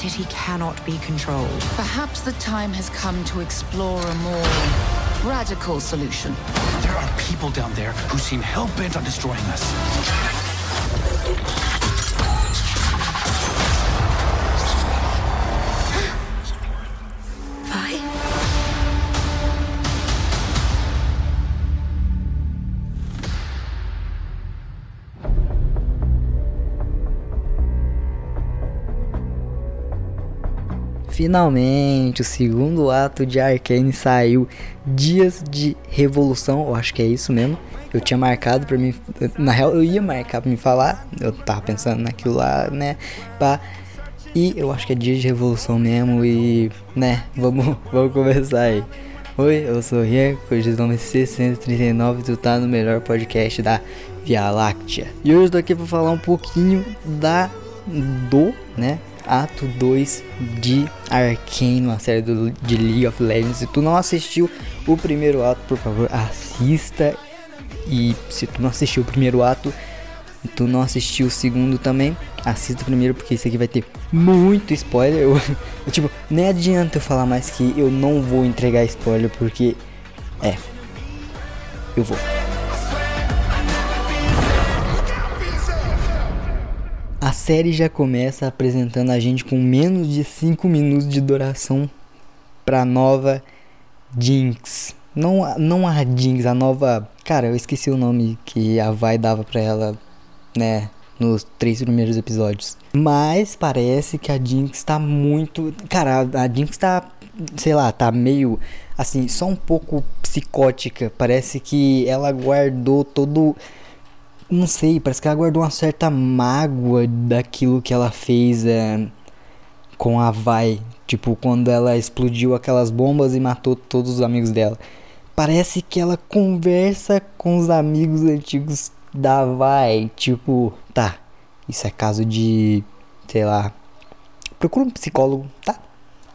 city cannot be controlled. Perhaps the time has come to explore a more radical solution. There are people down there who seem hell-bent on destroying us. Finalmente, o segundo ato de Arcane saiu. Dias de Revolução, eu acho que é isso mesmo. Eu tinha marcado pra mim. Na real, eu ia marcar pra me falar. Eu tava pensando naquilo lá, né? Pá. E eu acho que é dia de revolução mesmo. E, né? Vamos, vamos começar aí. Oi, eu sou o Rian, hoje nome 639 e tu tá no melhor podcast da Via Láctea. E hoje eu tô aqui pra falar um pouquinho da. do, né? Ato 2 de Arcane, uma série do, de League of Legends. Se tu não assistiu o primeiro ato, por favor, assista. E se tu não assistiu o primeiro ato, tu não assistiu o segundo também, assista o primeiro, porque isso aqui vai ter muito spoiler. Eu, eu, tipo, nem adianta eu falar mais que eu não vou entregar spoiler, porque. É. Eu vou. A série já começa apresentando a gente com menos de 5 minutos de duração pra nova Jinx. Não, não a Jinx, a nova. Cara, eu esqueci o nome que a Vai dava pra ela, né? Nos três primeiros episódios. Mas parece que a Jinx tá muito. Cara, a, a Jinx tá. Sei lá, tá meio. Assim, só um pouco psicótica. Parece que ela guardou todo não sei, parece que ela guardou uma certa mágoa daquilo que ela fez é, com a Vai. Tipo, quando ela explodiu aquelas bombas e matou todos os amigos dela. Parece que ela conversa com os amigos antigos da Vai. Tipo, tá, isso é caso de. sei lá. Procura um psicólogo, tá?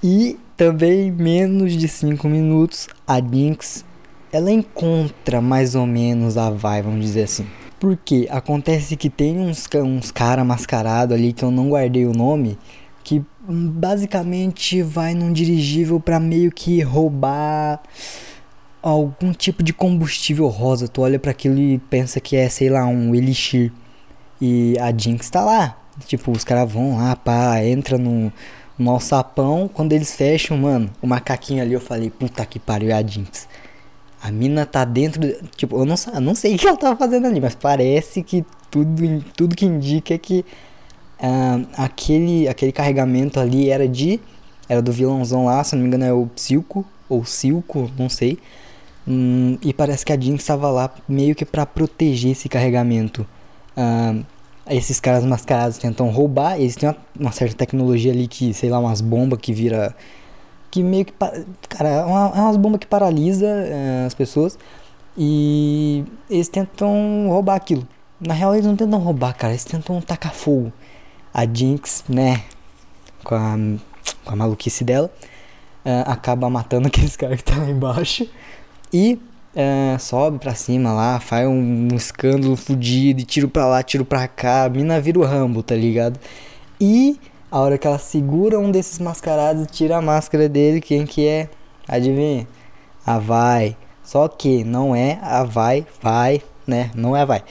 E também, menos de 5 minutos, a Jinx ela encontra mais ou menos a Vai, vamos dizer assim. Porque acontece que tem uns, uns cara mascarado ali que eu não guardei o nome, que basicamente vai num dirigível para meio que roubar algum tipo de combustível rosa. Tu olha para aquilo e pensa que é, sei lá, um elixir. E a Jinx tá lá. Tipo, os caras vão lá, pá, entra no, no alçapão. Quando eles fecham, mano, o macaquinho ali, eu falei, puta que pariu, é a Jinx. A mina tá dentro. Tipo, eu não, não sei o que ela tava fazendo ali, mas parece que tudo, tudo que indica é que uh, aquele, aquele carregamento ali era de. Era do vilãozão lá, se não me engano é o Psilco, ou Silco, não sei. Hum, e parece que a Jinx estava lá meio que para proteger esse carregamento. Uh, esses caras mascarados tentam roubar, eles têm uma, uma certa tecnologia ali que, sei lá, umas bombas que vira que meio que. Cara, é, uma, é umas bombas que paralisa é, as pessoas. E eles tentam roubar aquilo. Na real, eles não tentam roubar, cara. Eles tentam tacar fogo. A Jinx, né? Com a, com a maluquice dela. É, acaba matando aqueles caras que tá lá embaixo. E é, sobe pra cima lá, faz um, um escândalo fudido, e tiro pra lá, tiro pra cá, a mina vira o Rambo, tá ligado? E a hora que ela segura um desses mascarados e tira a máscara dele, quem que é? Adivinha? A Vai. Só que não é a Vai, vai, né? Não é a Vai.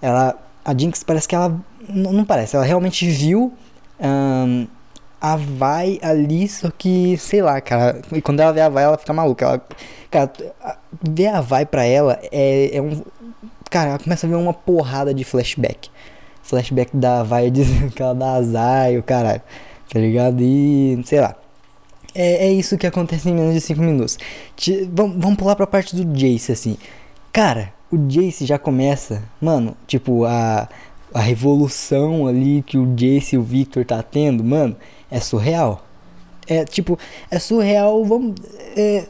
Ela, a Jinx parece que ela, não, não parece, ela realmente viu a Vai ali, só que, sei lá, cara. E quando ela vê a Vai, ela fica maluca. Ela, cara, ver a Vai pra ela é, é um. Cara, ela começa a ver uma porrada de flashback flashback da vai dizendo que ela dá azar e o caralho, tá ligado? E sei lá. É, é isso que acontece em menos de 5 minutos. vamos, vamos pular pra parte do Jace, assim. Cara, o Jace já começa, mano, tipo, a, a revolução ali que o Jace e o Victor tá tendo, mano, é surreal. É tipo, é surreal, vamos. É,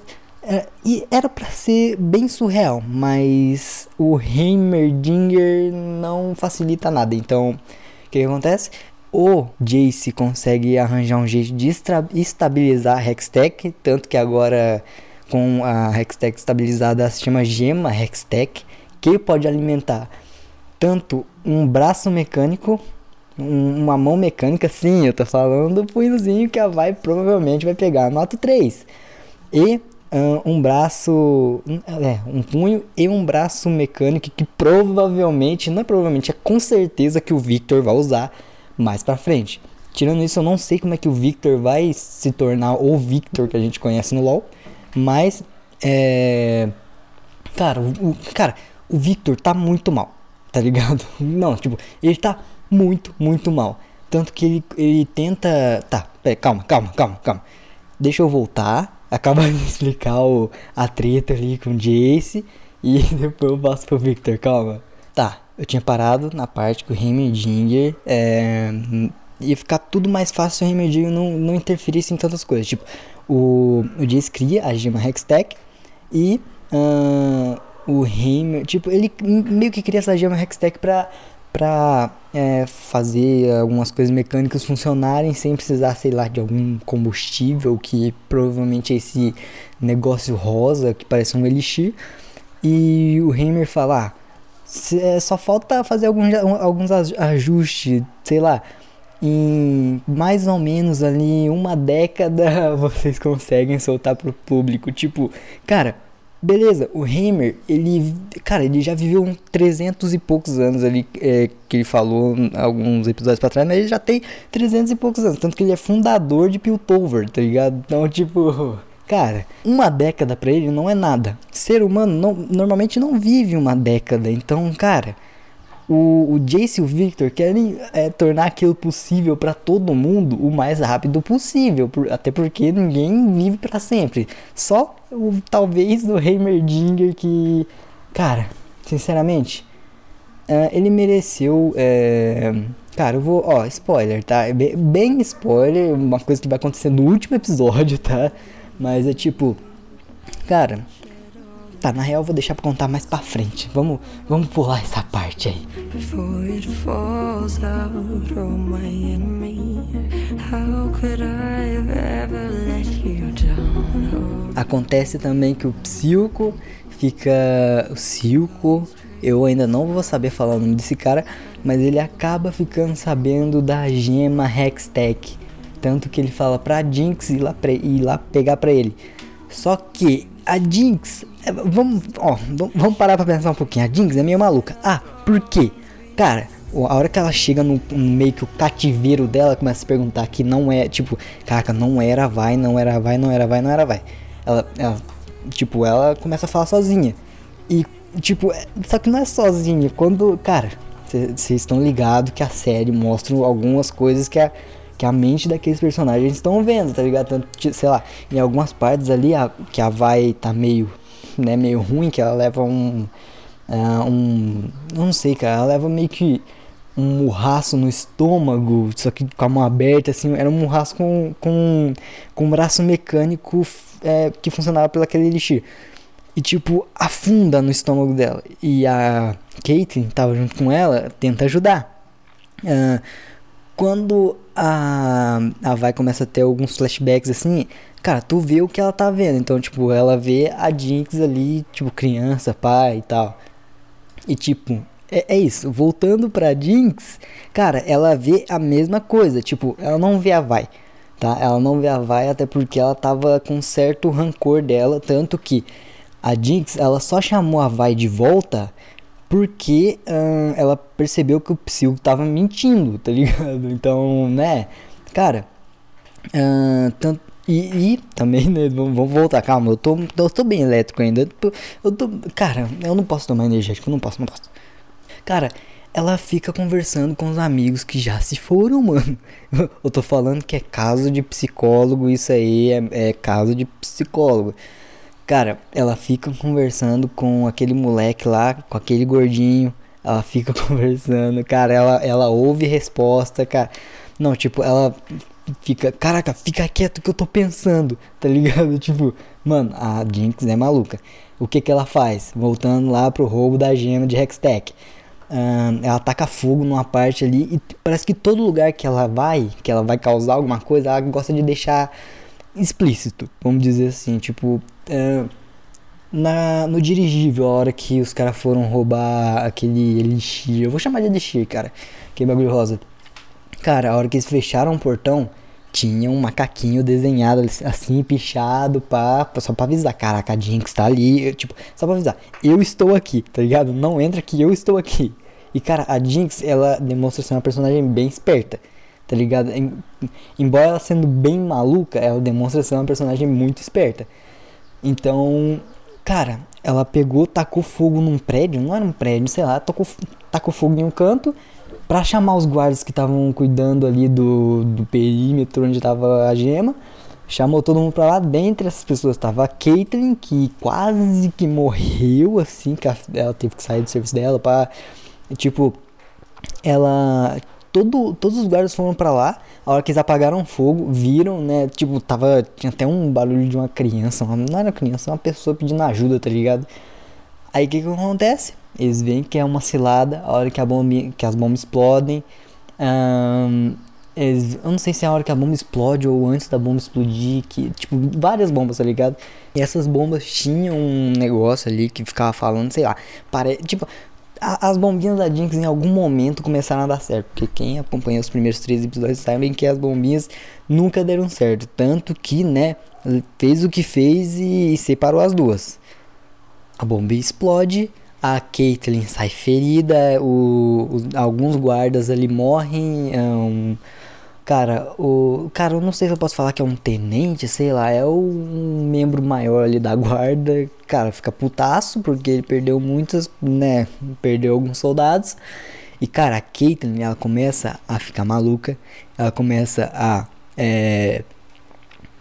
e era para ser bem surreal, mas o Heimerdinger não facilita nada. Então, o que, que acontece? O Jace consegue arranjar um jeito de estabilizar a Hextech, tanto que agora com a Hextech estabilizada se chama Gema Hextech, que pode alimentar tanto um braço mecânico, um- uma mão mecânica, sim, eu tô falando do punhozinho que a vai provavelmente vai pegar. Nota 3. E um braço. um- É, um punho e um braço mecânico que provavelmente, não é provavelmente, é com certeza que o Victor vai usar mais pra frente. Tirando isso, eu não sei como é que o Victor vai se tornar o Victor que a gente conhece no LoL, mas é. Cara, o, o- cara, o Victor tá muito mal, tá ligado? Não, tipo, ele tá muito, muito mal. Tanto que ele, ele tenta. Tá, pera, calma, calma, calma, calma. Deixa eu voltar, acabar de explicar o, a treta ali com o Jace e depois eu passo pro Victor, calma. Tá, eu tinha parado na parte que o Heimerdinger é, ia ficar tudo mais fácil se o Heimerdinger não, não interferisse em tantas coisas. Tipo, o, o Jace cria a gema Hextech e ah, o Heimer, tipo, ele meio que cria essa gema Hextech pra, pra é, fazer algumas coisas mecânicas funcionarem sem precisar, sei lá, de algum combustível, que provavelmente é esse negócio rosa que parece um elixir. E o Heimer fala, ah, é, só falta fazer alguns, alguns aj- ajustes, sei lá. Em mais ou menos ali uma década vocês conseguem soltar pro público. Tipo, cara, beleza, o Heimer, ele, cara, ele já viveu uns 300 e poucos anos ali, é, que ele falou alguns episódios pra trás, mas ele já tem 300 e poucos anos. Tanto que ele é fundador de Piltover, tá ligado? Então, tipo, Cara, uma década pra ele não é nada. Ser humano não- normalmente não vive uma década. Então, cara, o, o Jace e o Victor querem é, tornar aquilo possível pra todo mundo o mais rápido possível. por- até porque ninguém vive pra sempre. Só o, talvez o Heimerdinger que. Cara, sinceramente, é, ele mereceu. é, Cara, eu vou. Ó, spoiler, tá? É bem, bem spoiler, uma coisa que vai acontecer no último episódio, tá? Mas é tipo. Cara. Tá, na real eu vou deixar pra contar mais pra frente. Vamos, vamos pular essa parte aí. Acontece também que o Psilco fica. O Silco, eu ainda não vou saber falar o nome desse cara, mas ele acaba ficando sabendo da gema Hextech. Tanto que ele fala pra Jinx ir lá, pra, ir lá pegar pra ele. Só que a Jinx. é, Vamos, ó, vamos- parar pra pensar um pouquinho. A Jinx é meio maluca. Ah, por quê? Cara, a hora que ela chega no, no meio que o cativeiro dela, começa a se perguntar que não é, tipo, caraca, não era vai, não era vai, não era vai, não era vai. Ela, ela tipo, ela começa a falar sozinha. E, tipo, é- só que não é sozinha. Quando, cara, vocês estão ligados que a série mostra algumas coisas que a, que a mente daqueles personagens estão vendo, tá ligado? Tanto, sei lá, em algumas partes ali, a, que a vai tá meio, né, meio ruim, que ela leva um. ah, um. Não sei, cara, ela leva meio que um murraço no estômago, só que com a mão aberta, assim, era um murraço com, com, com um braço mecânico é, que funcionava pelo aquele elixir. E tipo, afunda no estômago dela. E a Kate tava junto com ela, tenta ajudar. Ah, quando a, a vai começa a ter alguns flashbacks assim, cara, tu vê o que ela tá vendo. Então, tipo, ela vê a Jinx ali, tipo, criança, pai e tal. E tipo, é, é isso. Voltando pra Jinx, cara, ela vê a mesma coisa. Tipo, ela não vê a Vai, tá? Ela não vê a Vai até porque ela tava com certo rancor dela. Tanto que a Jinx, ela só chamou a Vai de volta porque ahn, ela percebeu que o Psyll tava mentindo, tá ligado? Então, né, cara, ahn, tanto, e, e também, né, vamos voltar, calma, eu tô, eu tô bem elétrico ainda, eu tô, eu tô- cara, eu não posso tomar energético, não posso, não posso. Cara, ela fica conversando com os amigos que já se foram, mano. Eu tô falando que é caso de psicólogo, isso aí é, é caso de psicólogo. Cara, ela fica conversando com aquele moleque lá, com aquele gordinho. Ela fica conversando, cara, ela, ela ouve resposta, cara. Não, tipo, ela fica, caraca, fica quieto que eu tô pensando, tá ligado? Tipo, mano, a Jinx é maluca. O que que ela faz? Voltando lá pro roubo da gema de Hextech. Ahn, ela taca fogo numa parte ali e parece que todo lugar que ela vai, que ela vai causar alguma coisa, ela gosta de deixar explícito, vamos dizer assim, tipo, é, na, no dirigível, a hora que os caras foram roubar aquele elixir, eu vou chamar de elixir, cara, aquele bagulho rosa. Cara, a hora que eles fecharam o portão, tinha um macaquinho desenhado assim, pichado, pá, só pra avisar. Caraca, a Jinx tá ali, tipo, só pra avisar. Eu estou aqui, tá ligado? Não entra que eu estou aqui. E cara, a Jinx, ela demonstra ser uma personagem bem esperta, tá ligado? Em, embora ela sendo bem maluca, ela demonstra ser uma personagem muito esperta. Então, cara, ela pegou, tacou fogo num prédio, não era um prédio, sei lá, tacou, tacou fogo em um canto para chamar os guardas que estavam cuidando ali do, do perímetro onde estava a gema. Chamou todo mundo pra lá. Dentre essas pessoas estava a Caitlyn, que quase que morreu, assim, que ela teve que sair do serviço dela para Tipo, ela. Todo, todos os guardas foram para lá. A hora que eles apagaram fogo, viram, né? Tipo, tava. Tinha até um barulho de uma criança. Não era criança, uma pessoa pedindo ajuda, tá ligado? Aí o que, que acontece? Eles veem que é uma cilada a hora que, a bomba, que as bombas explodem. Eles, eu não sei se é a hora que a bomba explode ou antes da bomba explodir. Que, tipo, várias bombas, tá ligado? E essas bombas tinham um negócio ali que ficava falando, sei lá. Pare, tipo, as bombinhas da Jinx em algum momento começaram a dar certo. Porque quem acompanha os primeiros três episódios sabe que as bombinhas nunca deram certo. Tanto que, né, fez o que fez e, e separou as duas. A bomba explode a Caitlyn sai ferida, o, o, alguns guardas ali morrem. É um, cara, o cara, eu não sei se eu posso falar que é um tenente, sei lá, é um membro maior ali da guarda. Cara, fica putaço porque ele perdeu muitas, né? Perdeu alguns soldados. E cara, a Caitlyn, ela começa a ficar maluca, ela começa a é,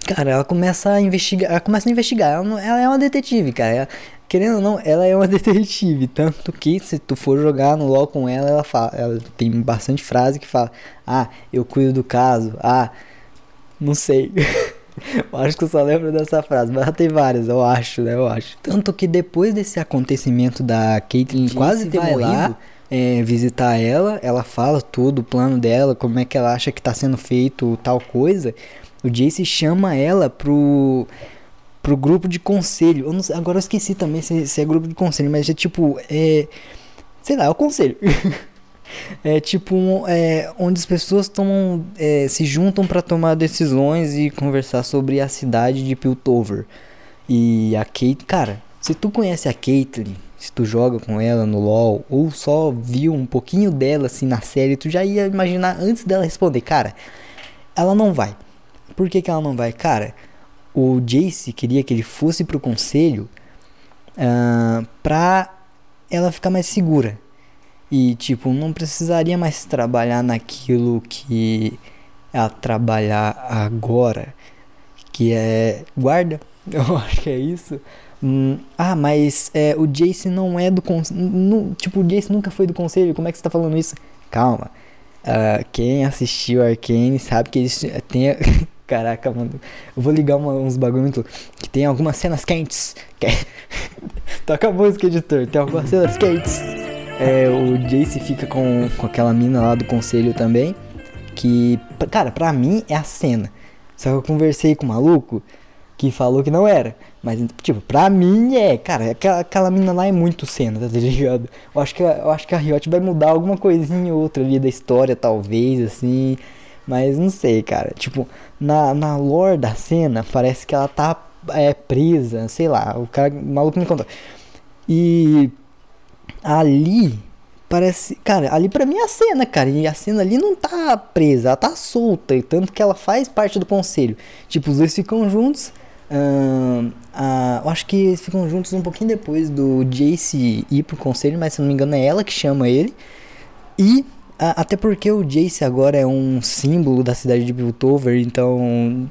Cara, ela começa a investigar. Ela começa a investigar. Ela, ela é uma detetive, cara. Ela, querendo ou não, ela é uma detetive. Tanto que se tu for jogar no LoL com ela, ela fala. Ela tem bastante frase que fala: Ah, eu cuido do caso. Ah, não sei. eu acho que eu só lembro dessa frase, mas tem várias, eu acho, né? Eu acho. Tanto que depois desse acontecimento da Caitlyn quase ter morrido. Lá, é, visitar ela, ela fala tudo, o plano dela, como é que ela acha que tá sendo feito tal coisa. O Jace chama ela pro pro grupo de conselho. Eu não, agora eu esqueci também se, se, é grupo de conselho, mas é tipo. É, sei lá, é o conselho. é tipo um, é, onde as pessoas tomam, é, se juntam para tomar decisões e conversar sobre a cidade de Piltover. E a Kate, cara, se tu conhece a Caitlyn, se tu joga com ela no LoL, ou só viu um pouquinho dela assim na série, tu já ia imaginar antes dela responder, cara, ela não vai. Por que, que ela não vai? Cara, o Jace queria que ele fosse pro conselho uh, pra ela ficar mais segura. E, tipo, não precisaria mais trabalhar naquilo que ela trabalhar agora, que é guarda. Eu acho que é isso. Hum, ah, mas é, o Jace não é do conselho. Tipo, o Jace nunca foi do conselho. Como é que você tá falando isso? Calma. Uh, quem assistiu Arcane sabe que eles têm. Caraca, mano. Eu vou ligar uma, uns bagulho. Que tem algumas cenas quentes. Que... Toca a música, editor. Tem algumas cenas quentes. É, o Jace fica com, com aquela mina lá do conselho também. Que, cara, pra mim é a cena. Só que eu conversei com o maluco que falou que não era. Mas, tipo, pra mim é, cara, aquela, aquela mina lá é muito cena, tá ligado? Eu acho que, eu acho que a Riot vai mudar alguma coisinha ou outra ali da história, talvez, assim. Mas não sei, cara. Tipo, na, na lore da cena, parece que ela tá é, presa, sei lá. O cara o maluco me contou. E ali parece. Cara, ali pra mim é a cena, cara. E a cena ali não tá presa, ela tá solta. E tanto que ela faz parte do conselho. Tipo, os dois ficam juntos. Uh, uh, eu acho que eles ficam juntos um pouquinho depois do Jace ir pro conselho, mas se não me engano é ela que chama ele. E até porque o Jace agora é um símbolo da cidade de Piltover, então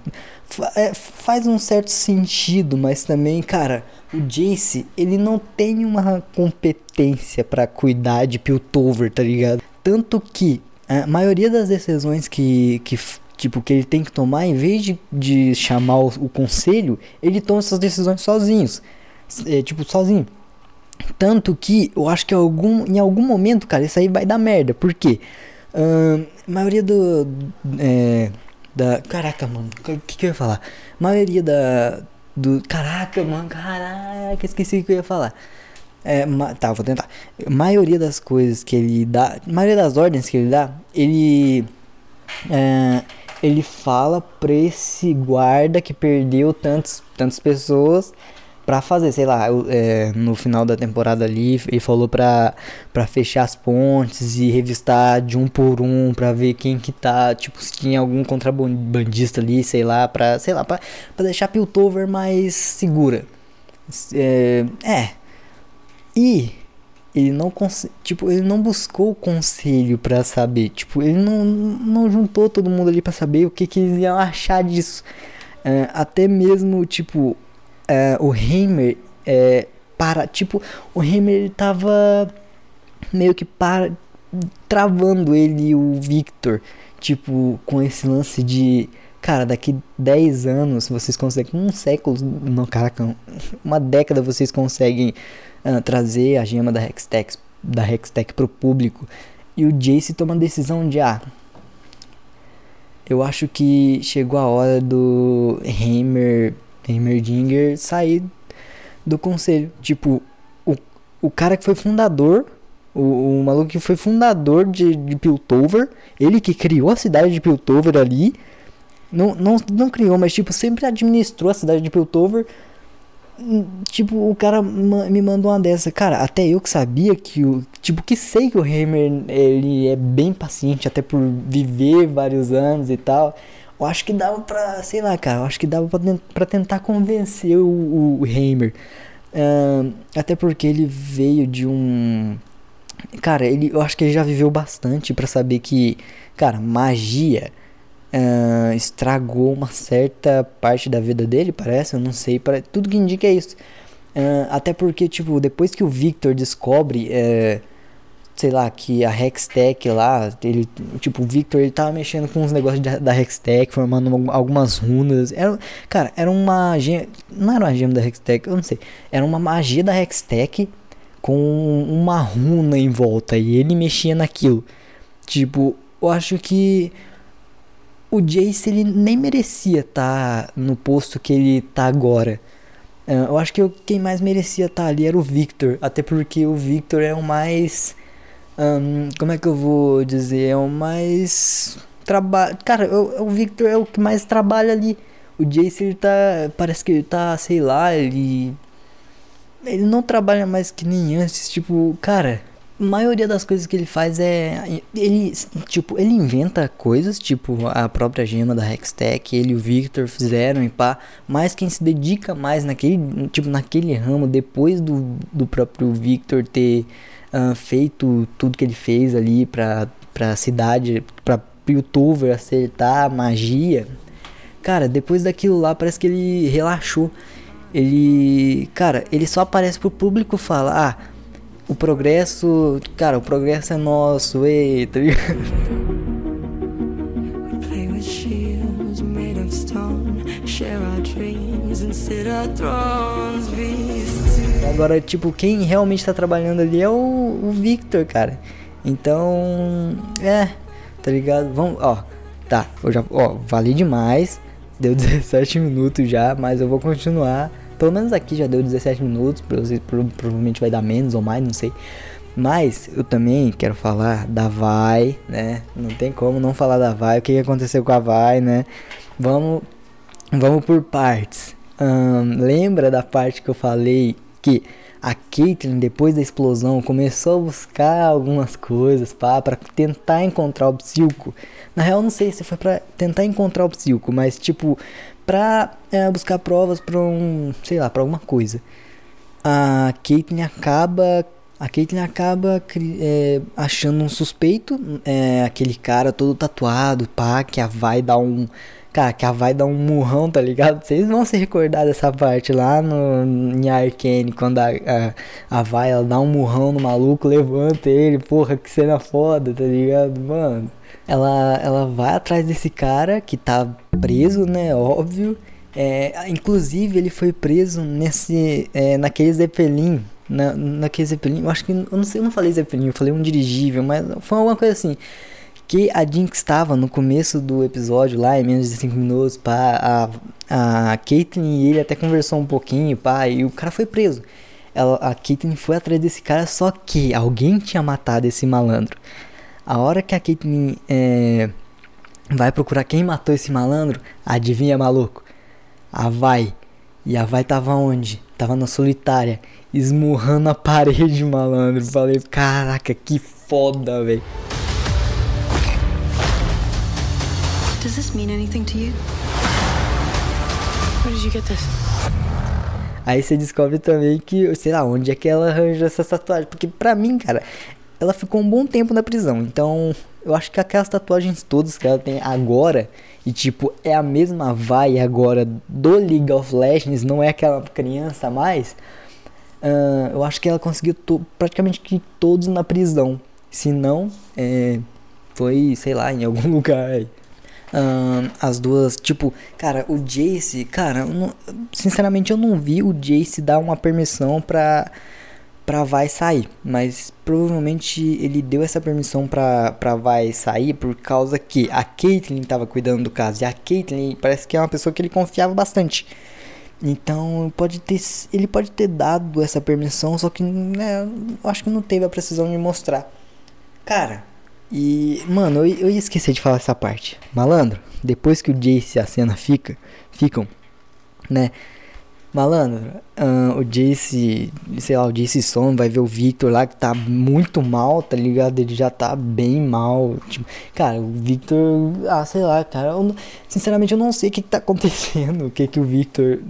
é, faz um certo sentido, mas também, cara, o Jace, ele não tem uma competência para cuidar de Piltover, tá ligado? Tanto que a maioria das decisões que, que tipo, que ele tem que tomar, em vez de, de chamar o, o conselho, ele toma essas decisões sozinhos. É, tipo, sozinho. Tanto que eu acho que algum, em algum momento, cara, isso aí vai dar merda. Por quê? A maioria do. É, da. Caraca, mano. O que, que eu ia falar? A maioria da. Do. Caraca, mano. Caraca, esqueci o que eu ia falar. É, ma, tá, vou tentar. A maioria das coisas que ele dá. Maioria das ordens que ele dá, ele. é, ele fala pra esse guarda que perdeu tantos, tantas pessoas pra fazer, sei lá, é, no final da temporada ali, ele falou pra, pra fechar as pontes e revistar de um por um pra ver quem que tá, tipo, se tinha algum contrabandista ali, sei lá, pra, sei lá, pra, pra deixar Piltover mais segura. É, é. E ele não tipo ele não buscou conselho para saber tipo ele não, não juntou todo mundo ali para saber o que que eles iam achar disso é, até mesmo tipo é, o Heimer é, para tipo o Heimer ele tava meio que para travando ele e o Victor tipo com esse lance de cara daqui 10 anos vocês conseguem um século não caraca uma década vocês conseguem uh, trazer a gema da Hextech, da Hextech pro público. E o Jace toma a decisão de, ah, eu acho que chegou a hora do Heimer, Heimerdinger sair do conselho. Tipo, o, o cara que foi fundador, o, o maluco que foi fundador de, de Piltover, ele que criou a cidade de Piltover ali, não, não, não criou, mas tipo, sempre administrou a cidade de Piltover, Tipo, o cara me mandou uma dessa. Cara, até eu que sabia que o. Tipo, que sei que o Hammer ele é bem paciente, até por viver vários anos e tal. Eu acho que dava pra. Sei lá, cara. Eu acho que dava pra, pra tentar convencer o, o, Hammer. Uh, até porque ele veio de um. Cara, ele, eu acho que ele já viveu bastante para saber que, cara, magia uh, estragou uma certa parte da vida dele, parece, eu não sei, para tudo que indica é isso. Uh, até porque, tipo, depois que o Victor descobre, uh, sei lá, que a Hextech lá, ele, tipo, o Victor ele tava mexendo com os negócios de, da Hextech, formando algumas runas. Era, cara, era uma não era uma gema da Hextech, eu não sei. Era uma magia da Hextech com uma runa em volta e ele mexia naquilo. Tipo, eu acho que o Jace ele nem merecia estar tá no posto que ele tá agora. Uh, eu acho que quem mais merecia estar tá ali era o Victor, até porque o Victor é o mais. Um, como é que eu vou dizer? É o mais. Trabalha. Cara, o, o Victor é o que mais trabalha ali. O Jace ele tá. Parece que ele tá, sei lá, ele. Ele não trabalha mais que nem antes. Tipo, cara, maioria das coisas que ele faz é ele tipo ele inventa coisas tipo a própria gema da Hextech ele e o Victor fizeram e pá mas quem se dedica mais naquele tipo naquele ramo depois do, do próprio Victor ter uh, feito tudo que ele fez ali para para cidade para youtuber acertar a magia cara depois daquilo lá parece que ele relaxou ele cara ele só aparece pro público falar ah o progresso, cara, o progresso é nosso, eita. Agora, tipo, quem realmente tá trabalhando ali é o, o Victor, cara. Então, é, tá ligado? Vamos, ó, tá, eu já, ó, vali demais. Deu 17 minutos já, mas eu vou continuar pelo menos aqui já deu 17 minutos, provavelmente vai dar menos ou mais, não sei. Mas eu também quero falar da Vai, né? Não tem como não falar da Vai. O que aconteceu com a Vai, né? Vamos, vamos por partes. Lembra da parte que eu falei que a Caitlyn, depois da explosão, começou a buscar algumas coisas para tentar encontrar o Psilco. Na real, não sei se foi para tentar encontrar o Psilco, mas tipo, pra é, buscar provas pra um, sei lá, pra alguma coisa. A Caitlyn acaba, a Caitlyn acaba é, achando um suspeito, é, aquele cara todo tatuado, pá, que a vai dar um, cara, que a vai dar um murrão, tá ligado? Vocês vão se recordar dessa parte lá no em Arcane, quando a, a, a vai ela dá um murrão no maluco, levanta ele, porra, que cena foda, tá ligado? Mano, ela, ela vai atrás desse cara que tá preso, né? Óbvio. É, inclusive ele foi preso nesse, é, naquele Zeppelin, na, naquele Zeppelin, eu acho que, eu não sei, eu não falei Zeppelin, eu falei um dirigível, mas foi alguma coisa assim, que a Jinx estava no começo do episódio lá, em menos de 5 minutos, pá, a, a Caitlyn e ele até conversou um pouquinho, pá, e o cara foi preso. Ela, a Caitlyn foi atrás desse cara, só que alguém tinha matado esse malandro. A hora que a Caitlyn é, vai procurar quem matou esse malandro. Adivinha, maluco? A Vai. E a Vai tava onde? Tava na solitária, esmurrando a parede, malandro. Falei, caraca, que foda, velho. Does this mean anything to you? Where did you get this? Aí você descobre também que, sei lá, onde é que ela arranjou essa tatuagem. Porque pra mim, cara, ela ficou um bom tempo na prisão. Então, eu acho que aquelas tatuagens todas que ela tem agora, e tipo, é a mesma vai agora do League of Legends, não é aquela criança mais. Uh, eu acho que ela conseguiu to praticamente que todos na prisão. Se não, é, foi, sei lá, em algum lugar aí. Uh, as duas, tipo, cara, o Jace, cara, eu não, sinceramente eu não vi o Jace dar uma permissão pra, pra Vai sair, mas provavelmente ele deu essa permissão pra, pra Vai sair por causa que a Caitlyn tava cuidando do caso, e a Caitlyn parece que é uma pessoa que ele confiava bastante. Então pode ter, ele pode ter dado essa permissão, só que né, eu acho que não teve a precisão de mostrar. Cara, e, mano, eu, eu ia esquecer de falar essa parte. Malandro, depois que o Jace e a cena fica, ficam, né? Malandro, uh, o Jace, sei lá, o Jace Som vai ver o Victor lá que tá muito mal, tá ligado? Ele já tá bem mal. Tipo, cara, o Victor, ah, sei lá, cara. Eu, sinceramente, eu não sei o que, que tá acontecendo, o que, que o Victor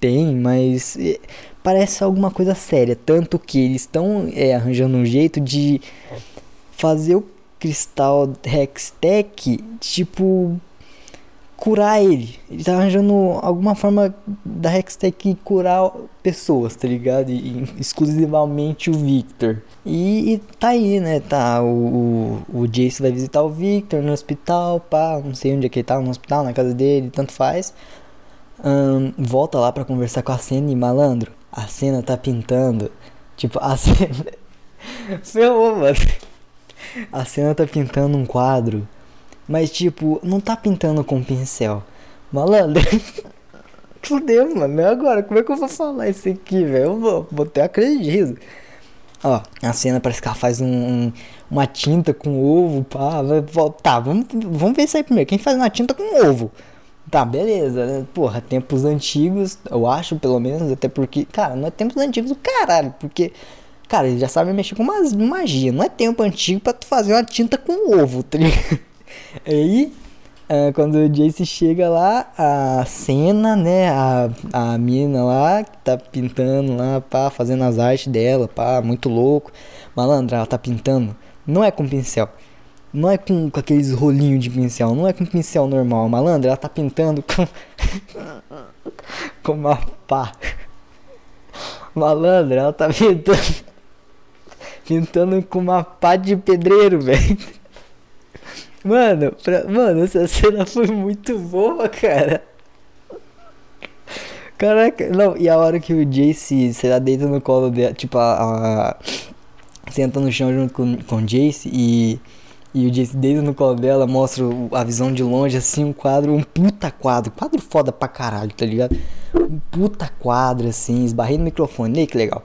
tem, mas eh, parece alguma coisa séria. Tanto que eles estão é, arranjando um jeito de fazer o cristal Hextech, tipo, curar ele. Ele tá arranjando alguma forma da Hextech curar pessoas, tá ligado? E, exclusivamente o Victor. E, e, tá aí, né? Tá, o, o, o, Jace vai visitar o Victor no hospital, pá, não sei onde é que ele tá, no hospital, na casa dele, tanto faz. Um, volta lá para conversar com a cena e malandro. A cena tá pintando. Tipo, a cena. Ferrou, mano. A cena tá pintando um quadro, mas tipo, não tá pintando com pincel. Malandro. Fudeu, mano. E agora? Como é que eu vou falar isso aqui, velho? Eu vou, vou ter acredito. Ó, a cena parece que ela faz um, um, uma tinta com ovo, pá. Tá, vamos, vamos ver isso aí primeiro. Quem faz uma tinta com ovo? Tá, beleza, né? Porra, tempos antigos, eu acho, pelo menos, até porque, cara, não é tempos antigos do caralho, porque Cara, ele já sabe mexer com umas magia. Não é tempo antigo pra tu fazer uma tinta com ovo, tá? Aí, é, quando o Jace chega lá, a cena, né? A, a mina lá, que tá pintando lá, pá, fazendo as artes dela, pá, muito louco. Malandra, ela tá pintando. Não é com pincel. Não é com, com aqueles rolinhos de pincel. Não é com pincel normal. Malandra, ela tá pintando com. com uma pá. Malandra, ela tá pintando pintando com uma pá de pedreiro, velho. Mano, pra, mano, essa cena foi muito boa, cara. Caraca, não, e a hora que o Jace, sei lá, deita no colo dela, tipo, a, a, senta no chão junto com, com o Jace e, e o Jace deita no colo dela, mostra a visão de longe, assim, um quadro, um puta quadro, quadro foda pra caralho, tá ligado? Um puta quadro, assim, esbarrei no microfone, aí que legal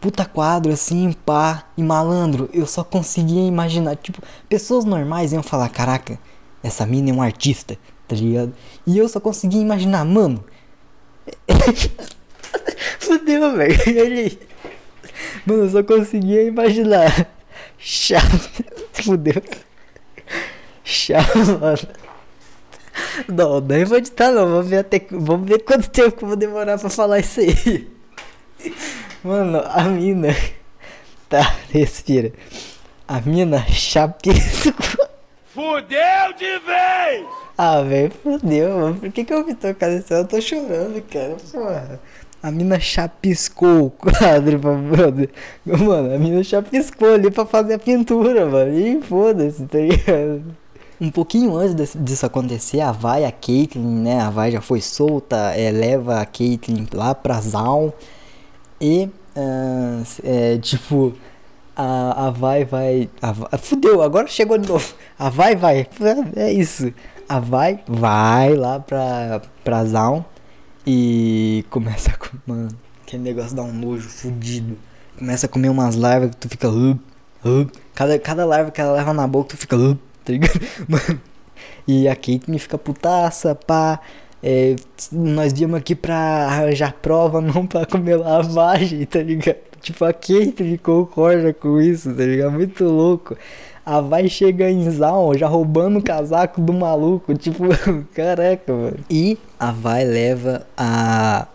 puta quadro assim, pá, e malandro, eu só conseguia imaginar, tipo, pessoas normais iam falar, caraca, essa mina é um artista, tá ligado? E eu só conseguia imaginar, mano. Fudeu, velho. Ele. Mano, eu só conseguia imaginar. Chato. Fudeu. Chato, mano. Não, nem vou editar não. Vamos ver até. Vamos ver quanto tempo vou demorar pra falar isso aí. Mano, a mina. Tá, respira. A mina chapisco. Fudeu de vez! Ah, velho, fudeu, mano. Por que, que eu me tocar nesse? Eu tô chorando, cara. Porra. A mina chapiscou o quadro brother. Mano, a mina chapiscou ali pra fazer a pintura, mano. E foda-se, tá ligado? Um pouquinho antes disso acontecer, a Vai, a Caitlyn, né? A Vai já foi solta, é, leva a Caitlyn lá pra Zaun. E, uh, é, tipo, a, a Vai vai. A, fudeu, agora chegou de novo. A Vai vai. É isso. A Vai vai lá pra, pra Zaun e começa a. Mano, aquele negócio dá um nojo fudido. Começa a comer umas larvas que tu fica. Uh, uh. Cada, cada larva que ela leva na boca, tu fica. Uh, tá ligado? Mano, E a Caitlyn fica putaça, pá. É, nós viemos aqui pra arranjar prova, não pra comer lavagem, tá ligado? Tipo, a Caitlyn concorda com isso, tá ligado? Muito louco. A vai chega em Zaun, já roubando o casaco do maluco, tipo, caraca, mano. E a vai leva a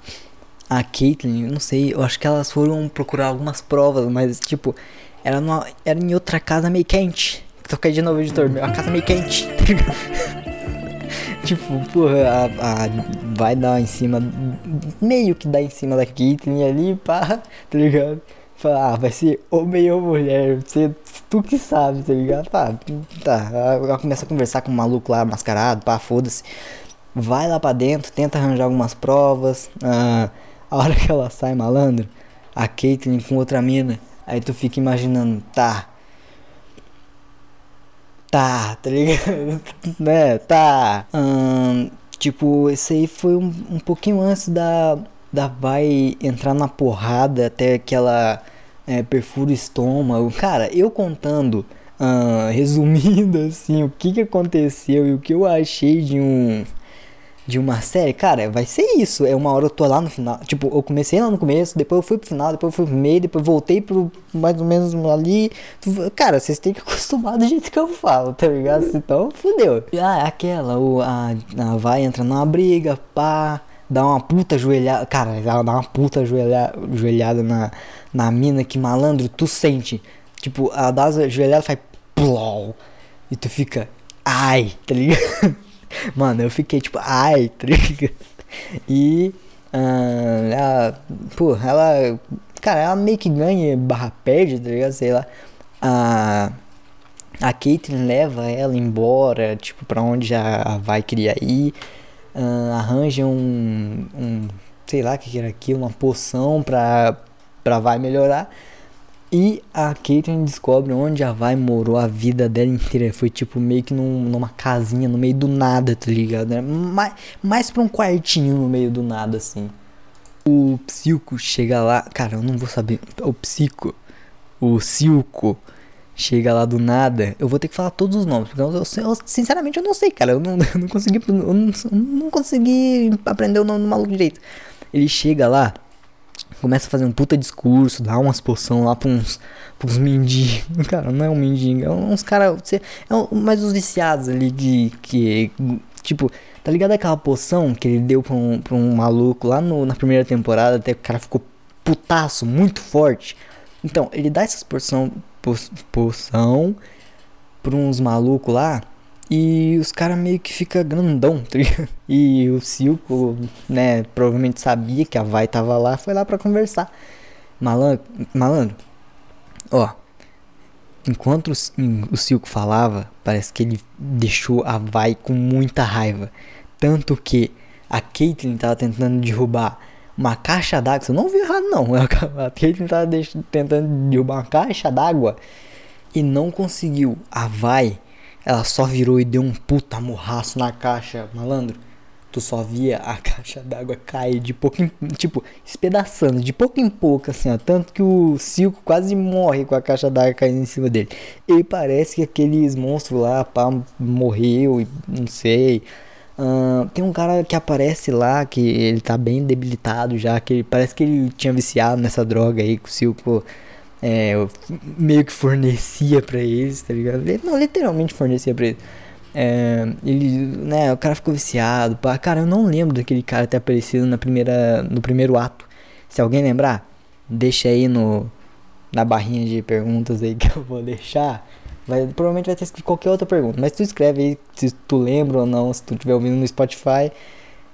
a Caitlyn, não sei, eu acho que elas foram procurar algumas provas, mas tipo, era, numa, era em outra casa meio quente. Toquei de novo, editor, uma casa meio quente. tipo, porra, a, a, vai dar em cima, meio que dá em cima da Caitlyn ali, pá, tá ligado? Fala, ah, vai ser homem ou mulher, você, tu que sabe, tá ligado? Pá, tá, ela começa a conversar com um maluco lá mascarado, pá, foda-se. Vai lá pra dentro, tenta arranjar algumas provas. Ah, a hora que ela sai malandro, a Caitlyn com outra mina, aí tu fica imaginando, tá. Tá, tá ligado? né? Tá. Hum, tipo, esse aí foi um, um pouquinho antes da, da vai entrar na porrada até que ela é, perfura o estômago. Cara, eu contando, uh, resumindo assim, o que, que aconteceu e o que eu achei de um de uma série, cara, vai ser isso. É uma hora eu tô lá no final. Tipo, eu comecei lá no começo, depois eu fui pro final, depois eu fui pro meio, depois voltei pro mais ou menos ali. Cara, vocês têm que acostumar do jeito que eu falo, tá ligado? Então, fudeu. Ah, é aquela, o, a, a vai entra numa briga, pá, dá uma puta joelhada. Cara, ela dá uma puta joelhada, joelhada na, na mina que malandro, tu sente. Tipo, ela dá a joelhada faz plou. E tu fica, ai, tá ligado? Mano, eu fiquei tipo, ai, tá E. Uh, ela, pô, ela. Cara, ela meio que ganha barra perde, tá ligado? Sei lá. A. A Caitlyn leva ela embora, tipo, pra onde a, vai queria ir. Uh, arranja um, um. Sei lá o que era aquilo, uma poção pra, pra vai melhorar. E a Caitlyn descobre onde a Vai morou a vida dela inteira. Foi tipo meio que num, numa casinha no meio do nada, tá ligado? Né? Mais, mais pra um quartinho no meio do nada, assim. O Psico chega lá. Cara, eu não vou saber. O Psico. O Silco chega lá do nada. Eu vou ter que falar todos os nomes. Porque eu, eu, sinceramente eu não sei, cara. Eu não, eu não consegui. Eu não, não consegui aprender o nome do maluco direito. Ele chega lá começa a fazer um puta discurso, dá umas poção lá pra uns, pra uns mendigos. Cara, não é um mendigo, é uns caras. É um, mais os viciados ali que, que. Tipo, tá ligado aquela poção que ele deu pra um, pra um maluco lá no, na primeira temporada, até que o cara ficou putaço, muito forte. Então, ele dá essas poção, poção pra uns malucos lá. E os caras meio que fica grandão, tá? E o Silco, né, provavelmente sabia que a Vai tava lá, foi lá para conversar. Malandro, malandro, ó, enquanto o, Silco falava, parece que ele deixou a Vai com muita raiva. Tanto que a Caitlyn tava tentando derrubar uma caixa d'água. Você não viu errado, não. A Caitlyn tava tentando derrubar uma caixa d'água e não conseguiu. A Vai ela só virou e deu um puta morraço na caixa, malandro. Tu só via a caixa d'água cair de pouco em, tipo, espedaçando, de pouco em pouco, assim, ó. Tanto que o Silco quase morre com a caixa d'água caindo em cima dele. E parece que aqueles monstros lá, pá, morreu e não sei. Uh, tem um cara que aparece lá que ele tá bem debilitado já, que ele, parece que ele tinha viciado nessa droga aí que o Silco é, meio que fornecia para eles, tá ligado? Não, literalmente fornecia pra eles. É, ele, né, o cara ficou viciado. Pá. Cara, eu não lembro daquele cara ter aparecido na primeira, no primeiro ato. Se alguém lembrar, deixa aí no na barrinha de perguntas aí que eu vou deixar. Vai, provavelmente vai ter qualquer outra pergunta, mas tu escreve aí se tu lembra ou não, se tu estiver ouvindo no Spotify.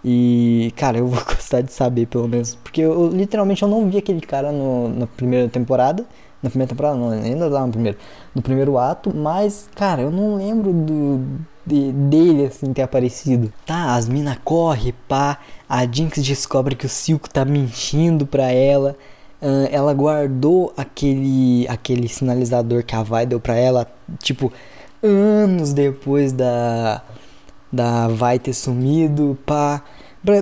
E, cara, eu vou gostar de saber, pelo menos. Porque eu, literalmente eu não vi aquele cara no, na primeira temporada. Na primeira temporada, não, ainda lá no primeiro. No primeiro ato, mas, cara, eu não lembro do, de, dele, assim, ter aparecido. Tá, as minas correm, pá. A Jinx descobre que o Silco tá mentindo pra ela. Uh, ela guardou aquele, aquele sinalizador que a Vai deu pra ela, tipo, anos depois da da vai ter sumido, pá.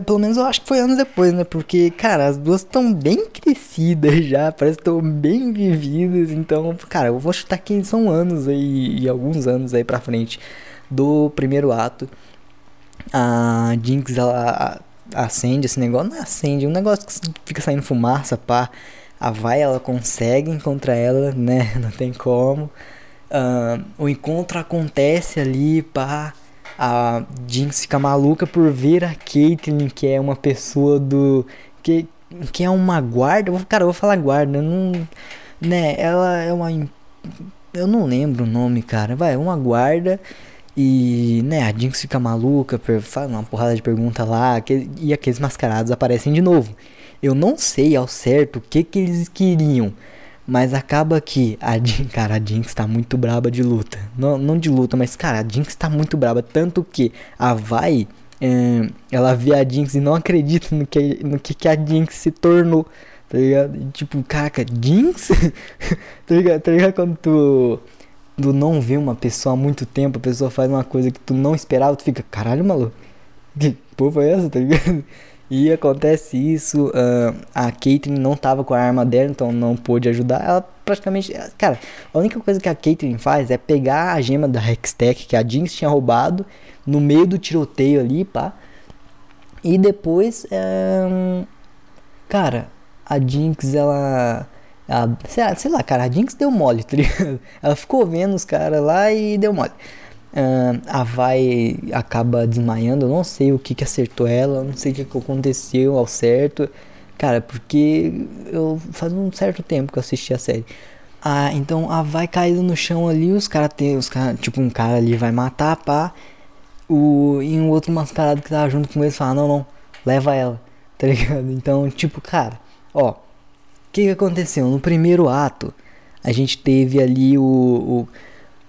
Pelo menos eu acho que foi anos depois, né? Porque, cara, as duas estão bem crescidas já, parece que estão bem vividas. Então, cara, eu vou chutar que são anos aí, e alguns anos aí pra frente. do primeiro ato. A Jinx ela acende esse negócio, não é acende, um negócio que fica saindo fumaça, pá. A Vai ela consegue encontrar ela, né? Não tem como. Uh, o encontro acontece ali, pá. A Jinx fica maluca por ver a Caitlyn, que é uma pessoa do. que, que é uma guarda. Cara, eu vou falar guarda, não. Né? Ela é uma. Eu não lembro o nome, cara. Vai, uma guarda. E, né, a Jinx fica maluca, faz uma porrada de pergunta lá, que, e aqueles mascarados aparecem de novo. Eu não sei ao certo o que que eles queriam, mas acaba que a Jinx, cara, a Jinx tá muito braba de luta. Não, não de luta, mas cara, a Jinx tá muito braba, tanto que a Vai, é, ela vê a Jinx e não acredita no que, no que, que a Jinx se tornou. Tá ligado? E, tipo, caraca, Jinx? tá, ligado? tá ligado quando tu tu não vê uma pessoa há muito tempo, a pessoa faz uma coisa que tu não esperava, tu fica, caralho, maluco, que porra é essa, tá ligado? E acontece isso, uh, a Caitlyn não tava com a arma dela, então não pôde ajudar. Ela praticamente. Cara, a única coisa que a Caitlyn faz é pegar a gema da Hextech que a Jinx tinha roubado no meio do tiroteio ali, pá. E depois. Um, cara, a Jinx ela ela, sei, lá, sei lá, cara, a Jinx deu mole, tá ligado? Ela ficou vendo os caras lá e deu mole. Uh, a Vai acaba desmaiando, eu não sei o que que acertou ela, não sei o que, que aconteceu ao certo. Cara, porque eu faz um certo tempo que eu assisti a série. Ah, então a Vai caindo no chão ali, os caras tem, os cara, tipo um cara ali vai matar, pá. O, e um outro mascarado que tava junto com eles fala, não, não, leva ela, tá ligado? Então, tipo, cara, ó, que, que aconteceu? No primeiro ato, a gente teve ali o, o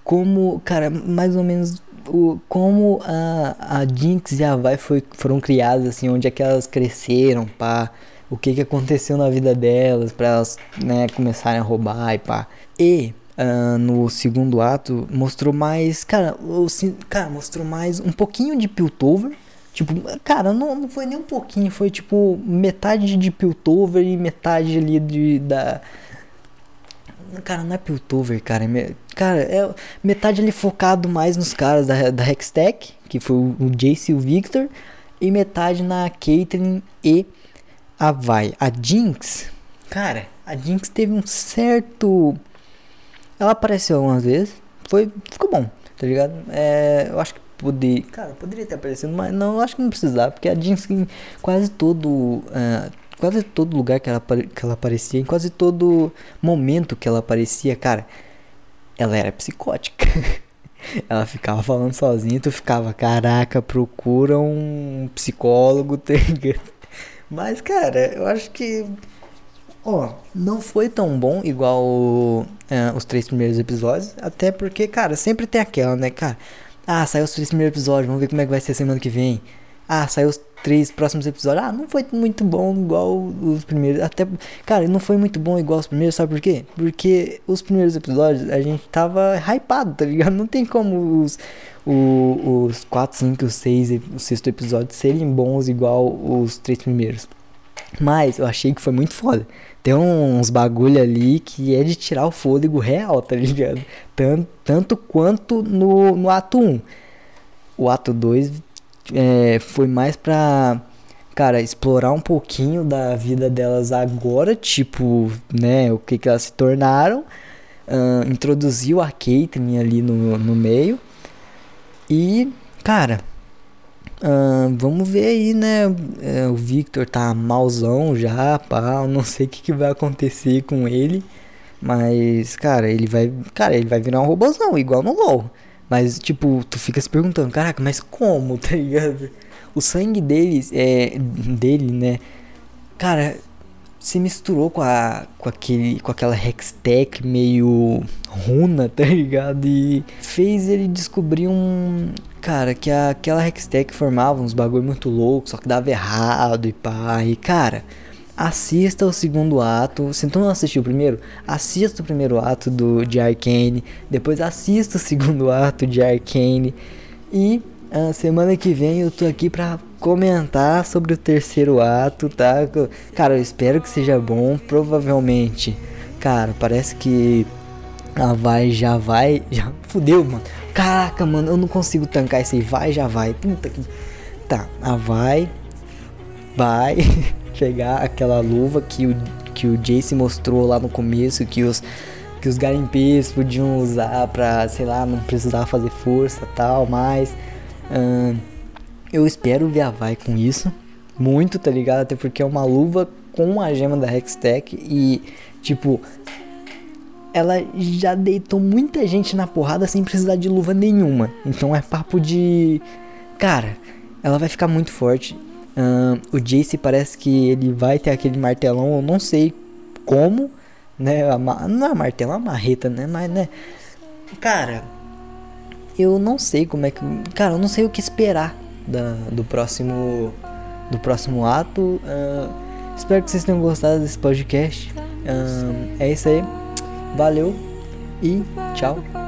como, cara, mais ou menos o, como a, a Jinx e a Vi foi, foram criadas, assim, onde é que elas cresceram, pá, o que que aconteceu na vida delas, para elas, né, começarem a roubar e pá. E uh, no segundo ato mostrou mais, cara, o, cara, mostrou mais um pouquinho de Piltover, Tipo, cara, não, não foi nem um pouquinho, foi tipo metade de Piltover e metade ali de da. Cara, não é Piltover, cara. É, cara, é metade ali focado mais nos caras da, da Hextech, que foi o, o Jace e o Victor, e metade na Caitlyn e a Vai. A Jinx, cara, a Jinx teve um certo. Ela apareceu algumas vezes, foi, ficou bom, tá ligado? É, eu acho que poder. Cara, poderia ter aparecido, mas não, acho que não precisava, porque a Jinx em quase todo. Uh, quase todo lugar que ela, que ela aparecia, em quase todo momento que ela aparecia, cara, ela era psicótica. ela ficava falando sozinha, tu ficava, caraca, procura um psicólogo, tá Mas, cara, eu acho que. Ó, não foi tão bom igual uh, os três primeiros episódios. Até porque, cara, sempre tem aquela, né, cara? Ah, saiu os três primeiros episódios, vamos ver como é que vai ser semana que vem. Ah, saiu os três próximos episódios. Ah, não foi muito bom igual os primeiros. Até, cara, não foi muito bom igual os primeiros, sabe por quê? Porque os primeiros episódios a gente tava hypado, tá ligado? Não tem como os, os, os 4, 5, 6 e o sexto episódio serem bons igual os três primeiros. Mas eu achei que foi muito foda. Tem uns bagulho ali que é de tirar o fôlego real, tá ligado? Tanto, tanto quanto no, no ato 1. O ato 2 é, foi mais pra, cara, explorar um pouquinho da vida delas agora, tipo, né, o que, que elas se tornaram. Uh, introduziu a Caitlyn ali no, no meio. E, cara, Uh, vamos ver aí, né? É, o Victor tá malzão já, pá. Não sei o que, que vai acontecer com ele. Mas, cara, ele vai. Cara, ele vai virar um robôzão, igual no LOL. Mas, tipo, tu fica se perguntando, caraca, mas como, tá ligado? O sangue deles, é. dele, né? Cara, se misturou com a. com aquele. com aquela Hextech meio runa, tá ligado? E fez ele descobrir um Cara, que a, aquela Hextech formava uns bagulho muito louco, só que dava errado e pá. E cara, assista o segundo ato. Se não assistiu o primeiro, assista o primeiro ato do, de Arcane. Depois assista o segundo ato de Arcane. E a semana que vem eu tô aqui pra comentar sobre o terceiro ato, tá? Cara, eu espero que seja bom. Provavelmente, cara, parece que a vai já vai. Já fudeu, mano Caraca, mano, eu não consigo tancar esse vai, já vai. Puta que. Tá, a vai. Vai pegar aquela luva que o, que o Jace mostrou lá no começo, que os, que os garimpeiros podiam usar pra, sei lá, não precisar fazer força tal, mas. Eu espero ver a vai com isso. Muito, tá ligado? Até porque é uma luva com a gema da Hextech e, tipo, ela já deitou muita gente na porrada sem precisar de luva nenhuma. Então é papo de. Cara, ela vai ficar muito forte. O Jace parece que ele vai ter aquele martelão, eu não sei como, né? Não é martelo, é uma marreta, né? Mas, né? Cara, eu não sei como é que. Cara, eu não sei o que esperar da, do próximo. Do próximo ato. Uh, espero que vocês tenham gostado desse podcast. Uh, é isso aí. Valeu e tchau.